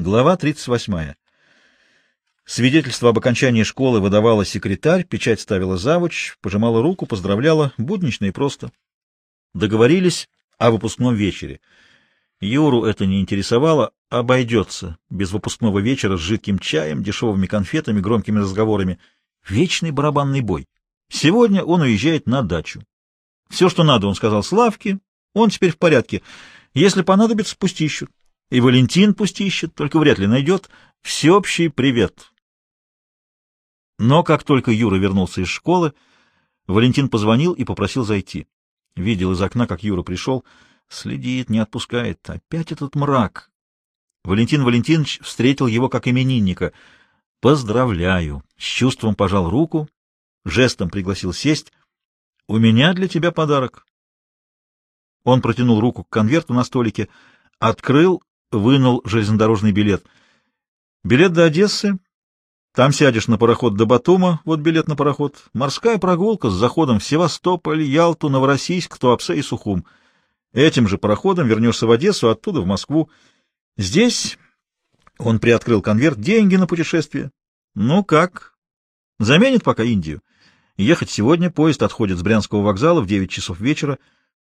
Глава 38. Свидетельство об окончании школы выдавала секретарь, печать ставила завуч, пожимала руку, поздравляла, буднично и просто. Договорились о выпускном вечере. Юру это не интересовало, обойдется без выпускного вечера с жидким чаем, дешевыми конфетами, громкими разговорами. Вечный барабанный бой. Сегодня он уезжает на дачу. Все, что надо, он сказал Славке, он теперь в порядке. Если понадобится, пусть ищут. И Валентин пусть ищет, только вряд ли найдет. Всеобщий привет. Но как только Юра вернулся из школы, Валентин позвонил и попросил зайти. Видел из окна, как Юра пришел. Следит, не отпускает. Опять этот мрак. Валентин Валентинович встретил его как именинника. «Поздравляю!» С чувством пожал руку, жестом пригласил сесть. «У меня для тебя подарок». Он протянул руку к конверту на столике, открыл вынул железнодорожный билет. Билет до Одессы. Там сядешь на пароход до Батума, вот билет на пароход. Морская прогулка с заходом в Севастополь, Ялту, Новороссийск, Туапсе и Сухум. Этим же пароходом вернешься в Одессу, оттуда в Москву. Здесь он приоткрыл конверт. Деньги на путешествие. Ну как? Заменит пока Индию. Ехать сегодня. Поезд отходит с Брянского вокзала в девять часов вечера.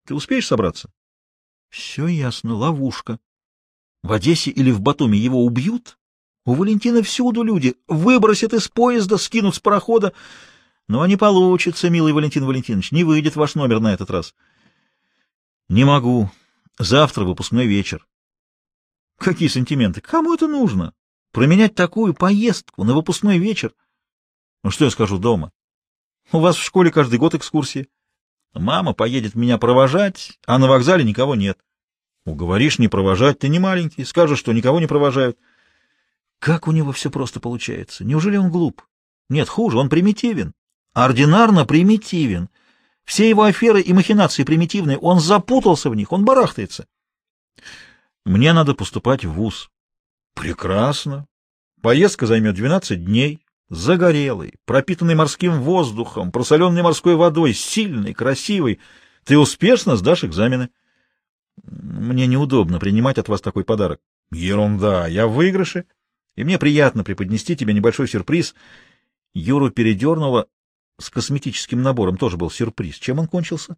Ты успеешь собраться? Все ясно. Ловушка. В Одессе или в Батуми его убьют? У Валентина всюду люди. Выбросят из поезда, скинут с парохода. Но не получится, милый Валентин Валентинович. Не выйдет ваш номер на этот раз. Не могу. Завтра выпускной вечер. Какие сантименты? Кому это нужно? Променять такую поездку на выпускной вечер? Ну что я скажу дома? У вас в школе каждый год экскурсии. Мама поедет меня провожать, а на вокзале никого нет. Уговоришь не провожать, ты не маленький, скажешь, что никого не провожают. Как у него все просто получается? Неужели он глуп? Нет, хуже, он примитивен. Ординарно примитивен. Все его аферы и махинации примитивные, он запутался в них, он барахтается. Мне надо поступать в вуз. Прекрасно. Поездка займет 12 дней. Загорелый, пропитанный морским воздухом, просоленный морской водой, сильный, красивый. Ты успешно сдашь экзамены. Мне неудобно принимать от вас такой подарок. Ерунда, я в выигрыше, и мне приятно преподнести тебе небольшой сюрприз. Юру передернуло с косметическим набором, тоже был сюрприз. Чем он кончился?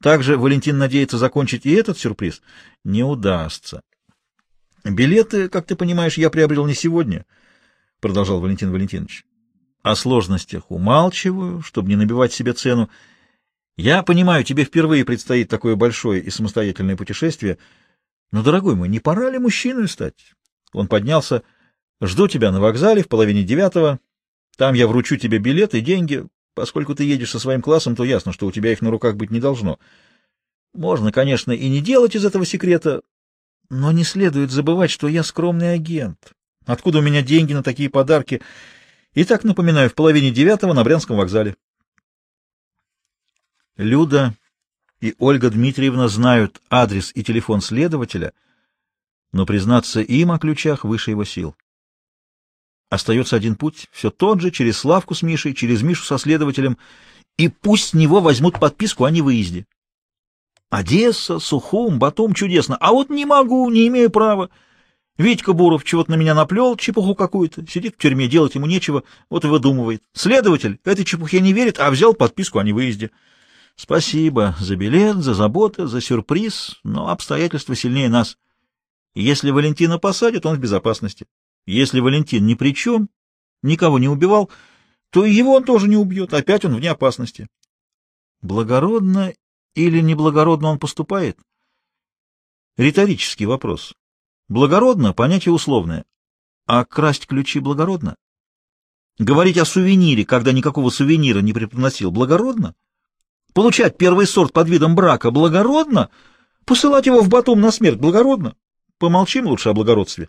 Также Валентин надеется закончить и этот сюрприз. Не удастся. Билеты, как ты понимаешь, я приобрел не сегодня, продолжал Валентин Валентинович. О сложностях умалчиваю, чтобы не набивать себе цену. Я понимаю, тебе впервые предстоит такое большое и самостоятельное путешествие, но, дорогой мой, не пора ли мужчиной стать? Он поднялся. Жду тебя на вокзале в половине девятого. Там я вручу тебе билет и деньги. Поскольку ты едешь со своим классом, то ясно, что у тебя их на руках быть не должно. Можно, конечно, и не делать из этого секрета, но не следует забывать, что я скромный агент. Откуда у меня деньги на такие подарки? Итак, напоминаю, в половине девятого на Брянском вокзале. Люда и Ольга Дмитриевна знают адрес и телефон следователя, но признаться им о ключах выше его сил. Остается один путь, все тот же, через Славку с Мишей, через Мишу со следователем, и пусть с него возьмут подписку о невыезде. Одесса, Сухум, Батум — чудесно, а вот не могу, не имею права. Витька Буров чего-то на меня наплел, чепуху какую-то, сидит в тюрьме, делать ему нечего, вот и выдумывает. Следователь этой чепухе не верит, а взял подписку о невыезде. Спасибо за билет, за заботу, за сюрприз, но обстоятельства сильнее нас. Если Валентина посадят, он в безопасности. Если Валентин ни при чем, никого не убивал, то и его он тоже не убьет, опять он вне опасности. Благородно или неблагородно он поступает? Риторический вопрос. Благородно — понятие условное. А красть ключи благородно? Говорить о сувенире, когда никакого сувенира не преподносил, благородно? Получать первый сорт под видом брака благородно? Посылать его в Батум на смерть благородно? Помолчим лучше о благородстве.